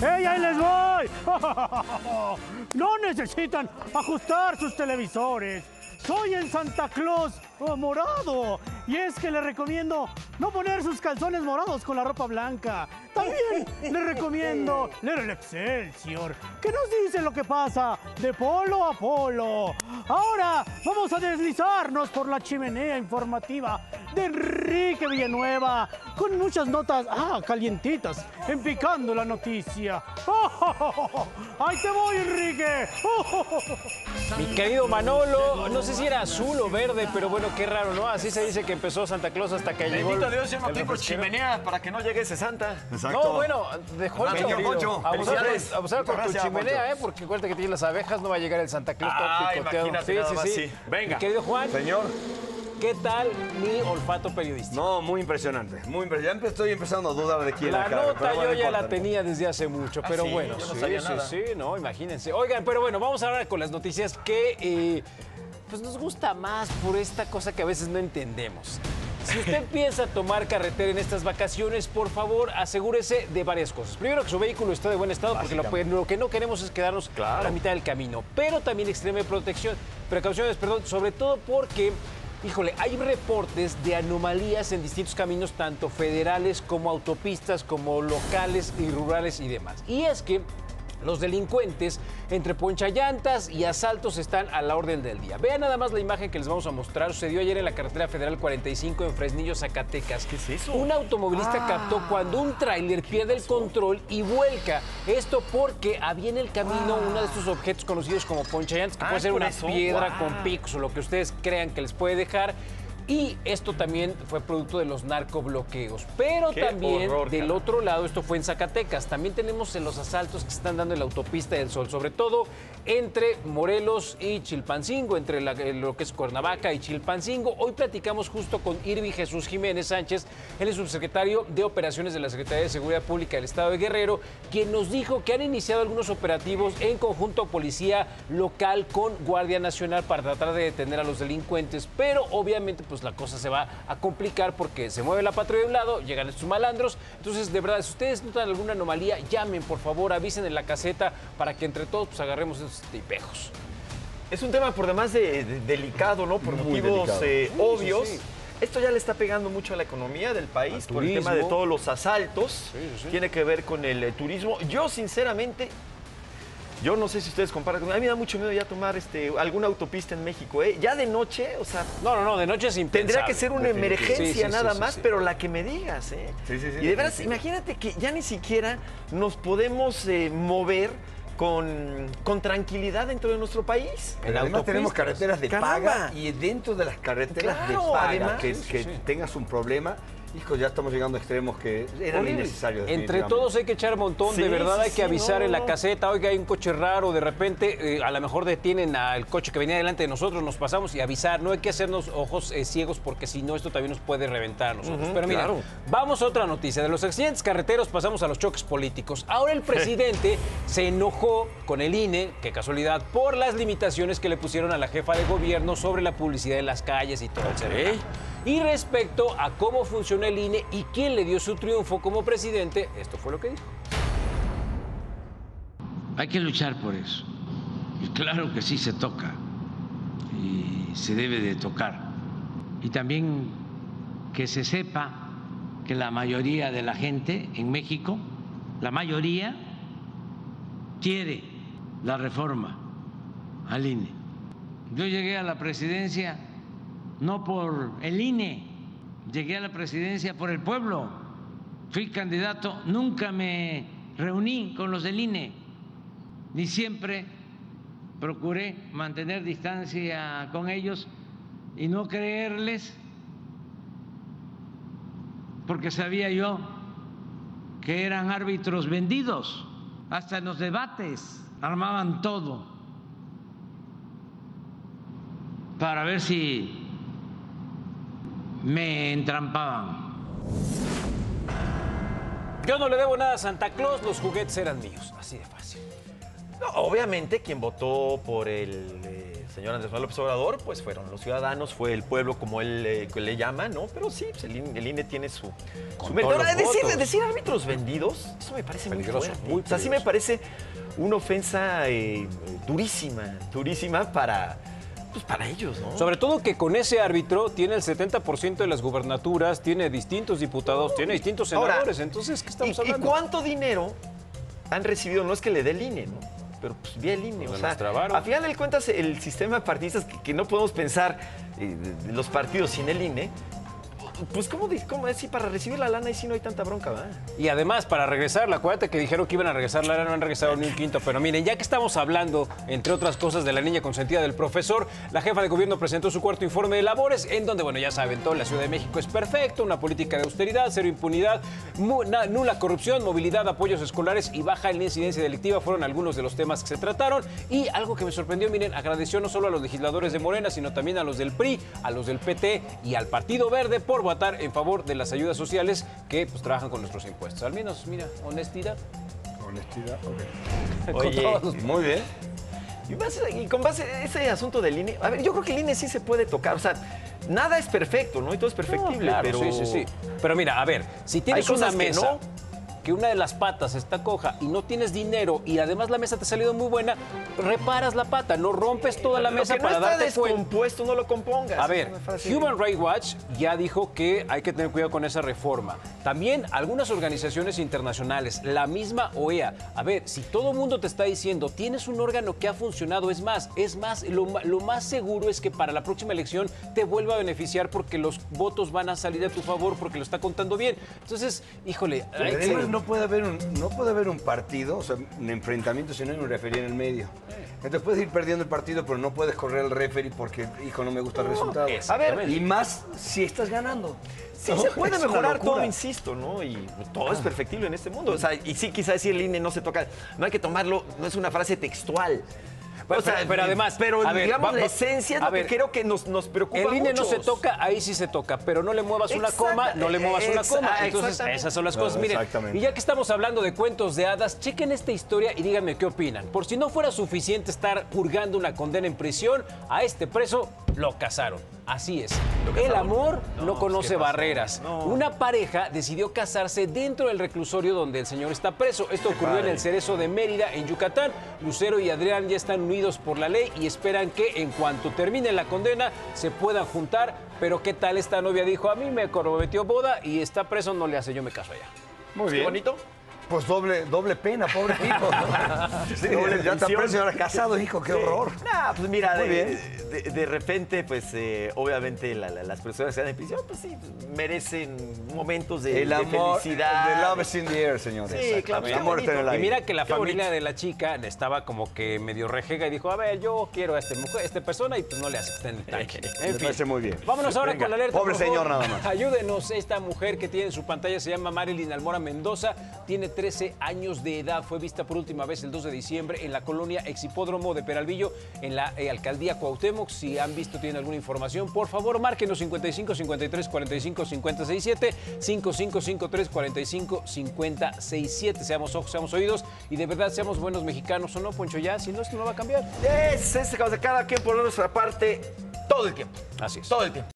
¡Ey, ahí les voy! No necesitan ajustar sus televisores. Soy el Santa Claus morado. Y es que les recomiendo no poner sus calzones morados con la ropa blanca. También les recomiendo leer el Excelsior, que nos dice lo que pasa de polo a polo. Ahora vamos a deslizarnos por la chimenea informativa de Enrique Villanueva, con muchas notas, ah, calientitas, empicando la noticia. ¡Ahí te voy, Enrique! Mi querido Manolo, no sé si era azul o verde, pero bueno, qué raro, ¿no? Así se dice que empezó Santa Claus hasta que llegó. Bendito el- Dios, yo no tengo chimenea para que no llegue ese Santa. No, bueno, dejó el Señor Poncho, Abusar, abusar con tu chimenea. ¿eh? Porque acuérdate que tienes las abejas, no va a llegar el Santa Claus todo Ah, picoteado. imagínate nada más, sí. Venga. Mi querido Juan, Señor, ¿qué tal mi olfato periodístico? no, muy impresionante. Muy impresionante. Ya estoy empezando a dudar de quién La la nota pero bueno, yo ya la tenía desde hace mucho, pero sí? bueno, Yo no sí, sabía sí, nada. sí, no, imagínense. Oigan, pero bueno, vamos ahora con las noticias que eh, pues nos gusta más por esta cosa que a veces no entendemos. Si usted piensa tomar carretera en estas vacaciones, por favor, asegúrese de varias cosas. Primero, que su vehículo esté de buen estado, porque lo, lo que no queremos es quedarnos a la mitad del camino. Pero también extreme protección, precauciones, perdón, sobre todo porque Híjole, hay reportes de anomalías en distintos caminos, tanto federales como autopistas, como locales y rurales y demás. Y es que los delincuentes entre ponchallantas y asaltos están a la orden del día. Vean nada más la imagen que les vamos a mostrar. Sucedió ayer en la carretera federal 45 en Fresnillo, Zacatecas. ¿Qué es eso? Un automovilista captó cuando un tráiler pierde el control y vuelca. Esto porque había en el camino uno de estos objetos conocidos como ponchallantas, que Ah, puede ser una eso. piedra con picos o lo que ustedes crean que les puede dejar. Y esto también fue producto de los narcobloqueos. Pero Qué también horror, del otro lado, esto fue en Zacatecas. También tenemos en los asaltos que se están dando en la autopista del Sol, sobre todo entre Morelos y Chilpancingo, entre la- eh, lo que es Cuernavaca y Chilpancingo. Hoy platicamos justo con Irvi Jesús Jiménez Sánchez, él es subsecretario de Operaciones de la Secretaría de Seguridad Pública del Estado de Guerrero, quien nos dijo que han iniciado algunos operativos en conjunto policía local con Guardia Nacional para tratar de detener a los delincuentes, pero obviamente pues la cosa se va a complicar porque se mueve la patrulla de un lado, llegan estos malandros, entonces de verdad si ustedes notan alguna anomalía, llamen por favor, avisen en la caseta para que entre todos pues agarremos estos tipejos. Es un tema por demás de, de- delicado, ¿no? Por Muy motivos eh, Sí, obvios. sí, sí. Esto ya le está pegando mucho a la economía del país por el tema de todos los asaltos. Sí, sí, sí. Tiene que ver con el eh, turismo. Yo, sinceramente, yo no sé si ustedes comparan conmigo. A mí me da mucho miedo ya tomar este, alguna autopista en México. ¿eh? Ya de noche, o sea, No, no, no, de noche es impensable. Tendría que ser una emergencia Sí, sí, nada sí, más, sí. pero la que me digas, ¿eh? Sí, sí, sí, Y de veras, imagínate que ya ni siquiera nos podemos eh, mover con, con tranquilidad dentro de nuestro país. Pero además tenemos carreteras de Caramba. paga y dentro de las carreteras Claro, de paga además. que, Sí, sí, que sí. tengas un problema, hijo, ya estamos llegando a extremos que eran Horrible. innecesarios. Entre todos hay que echar montón, de verdad sí, hay que sí, avisar no, en la caseta, oiga, hay un coche raro, de repente eh, a lo mejor detienen al coche que venía delante de nosotros, nos pasamos y avisar, no hay que hacernos ojos eh, ciegos porque si no esto también nos puede reventar a nosotros. Pero mira, claro. vamos a otra noticia, de los accidentes carreteros pasamos a los choques políticos. Ahora el presidente se enojó con el INE, qué casualidad, por las limitaciones que le pusieron a la jefa de gobierno sobre la publicidad en las calles y todo, etc. Y respecto a cómo funciona el INE y quién le dio su triunfo como presidente, esto fue lo que dijo. Hay que luchar por eso. Y claro que sí se toca y se debe de tocar. Y también que se sepa que la mayoría de la gente en México, la mayoría, quiere la reforma al INE. Yo llegué a la presidencia no por el INE, llegué a la presidencia por el pueblo. Fui candidato, nunca me reuní con los del INE, ni siempre procuré mantener distancia con ellos y no creerles, porque sabía yo que eran árbitros vendidos, hasta en los debates armaban todo para ver si me entrampaban. Yo no le debo nada a Santa Claus, los juguetes eran míos, así de fácil. No, obviamente quien votó por el eh, señor Andrés Manuel López Obrador, pues fueron los ciudadanos, fue el pueblo como él eh, que le llama, ¿no? Pero sí, pues el, INE, el INE tiene su, su Ahora, decir, decir árbitros vendidos, eso me parece muy fuerte. muy o sea, sí me parece una ofensa eh, durísima, durísima para, pues para ellos, ¿no? Sobre todo que con ese árbitro tiene el 70% de las gubernaturas, tiene distintos diputados, tiene distintos Ahora, senadores. Entonces, ¿qué estamos ¿Y, y hablando? cuánto dinero han recibido? No es que le dé el INE, ¿no? Pero pues vía el INE. Pues o de sea, a final de cuentas, el sistema partidista, que, que no podemos pensar eh, de- de los partidos sin el INE, pues ¿cómo, cómo decir? Para recibir la lana y si no hay tanta bronca, ¿verdad? Y además, para regresar, acuérdate que dijeron que iban a regresar, la no han regresado ni un quinto. Pero miren, ya que estamos hablando, entre otras cosas, de la niña consentida del profesor, la jefa de gobierno presentó su cuarto informe de labores, en donde, bueno, ya saben, todo la Ciudad de México es perfecto, una política de austeridad, cero impunidad, nula corrupción, movilidad, apoyos escolares y baja en la incidencia delictiva fueron algunos de los temas que se trataron. Y algo que me sorprendió, miren, agradeció no solo a los legisladores de Morena, sino también a los del PRI, a los del PT y al Partido Verde por votar en favor de las ayudas sociales que pues trabajan con nuestros impuestos. Al menos, mira, honestidad. Honestidad, ok. Oye, todos. Muy bien. Y, base- y con base a ese asunto del INE, a ver, yo creo que el INE sí se puede tocar, o sea, nada es perfecto, ¿no? Y todo es perfectible, Claro, pero... sí, sí, sí. Pero mira, a ver, si tienes una mesa no. Que una de las patas está coja y no tienes dinero y además la mesa te ha salido muy buena, reparas la pata, no rompes toda la Lo mesa que no para está darte descompuesto, no lo compongas. A ver, Human Rights Watch ya dijo que hay que tener cuidado con esa reforma. También algunas organizaciones internacionales, la misma OEA. A ver, si todo el mundo te está diciendo, tienes un órgano que ha funcionado, es más, es más, lo, lo más seguro es que para la próxima elección te vuelva a beneficiar porque los votos van a salir a tu favor porque lo está contando bien. Entonces, híjole, hay que- Además, no puede, haber un, no puede haber un partido, o sea, un enfrentamiento si no hay un referee en el medio. Entonces puedes ir perdiendo el partido, pero no puedes correr el referee porque, hijo, no me gusta el resultado. es- A ver, Y más si estás ganando. Sí, No, se puede mejorar todo, insisto, ¿no? Y todo es perfectible en este mundo. O sea, y sí, quizá decir el INE no se toca, no hay que tomarlo, no es una frase textual. Pero- O sea, pero- pero además, pero a ver, digamos, va- la esencia es lo ver, que creo que nos, nos preocupa El INE no se toca, ahí sí se toca, pero no le muevas una Exacta- coma, no le muevas una coma. ah, Entonces, esas son las cosas. Miren, exactamente. y ya que estamos hablando de cuentos de hadas, chequen esta historia y díganme qué opinan. Por si no fuera suficiente estar purgando una condena en prisión, a este preso lo casaron. Así es. El amor no, conoce barreras. Una pareja decidió casarse dentro del reclusorio donde el señor está preso. Esto ocurrió en el Cerezo de Mérida, en Yucatán. Lucero y Adrián ya están unidos por la ley y esperan que en cuanto termine la condena se puedan juntar. Pero ¿qué tal esta novia? Dijo, a mí me comprometió boda y está preso, no le hace, yo me caso allá. Muy ¿Qué bonito? Pues doble, doble pena, pobre hijo. Sí, doble ya y ahora casado, hijo, qué horror. Nah, pues mira, de, de- de repente, pues eh, obviamente la- la- las personas que están en prisión, pues sí, merecen momentos de, El de amor, felicidad. the love is in the air, señores. Sí, claro, La qué muerte en el. Y mira que la Qué familia bonito. de la chica estaba como que medio rejega y dijo, a ver, yo quiero a este mujer, a esta persona y pues no le hace, está en el tanque. En Me parece muy bien. Vámonos ahora Venga, con la alerta. pobre señor, nada más. Ayúdenos, esta mujer que tiene en su pantalla se llama Marilyn Almora Mendoza, tiene 13 años de edad, fue vista por última vez el 2 de diciembre en la colonia Exhipódromo de Peralvillo, en la eh, alcaldía Cuauhtémoc. Si han visto, tienen alguna información, por favor, márquenos 55 53 45 57 55 53 45 57. Seamos ojos, seamos oídos y de verdad seamos buenos mexicanos o no, Poncho, ya, si no, esto no va a cambiar. Es, es, cada quien por nuestra parte todo el tiempo. Así es. Todo el tiempo.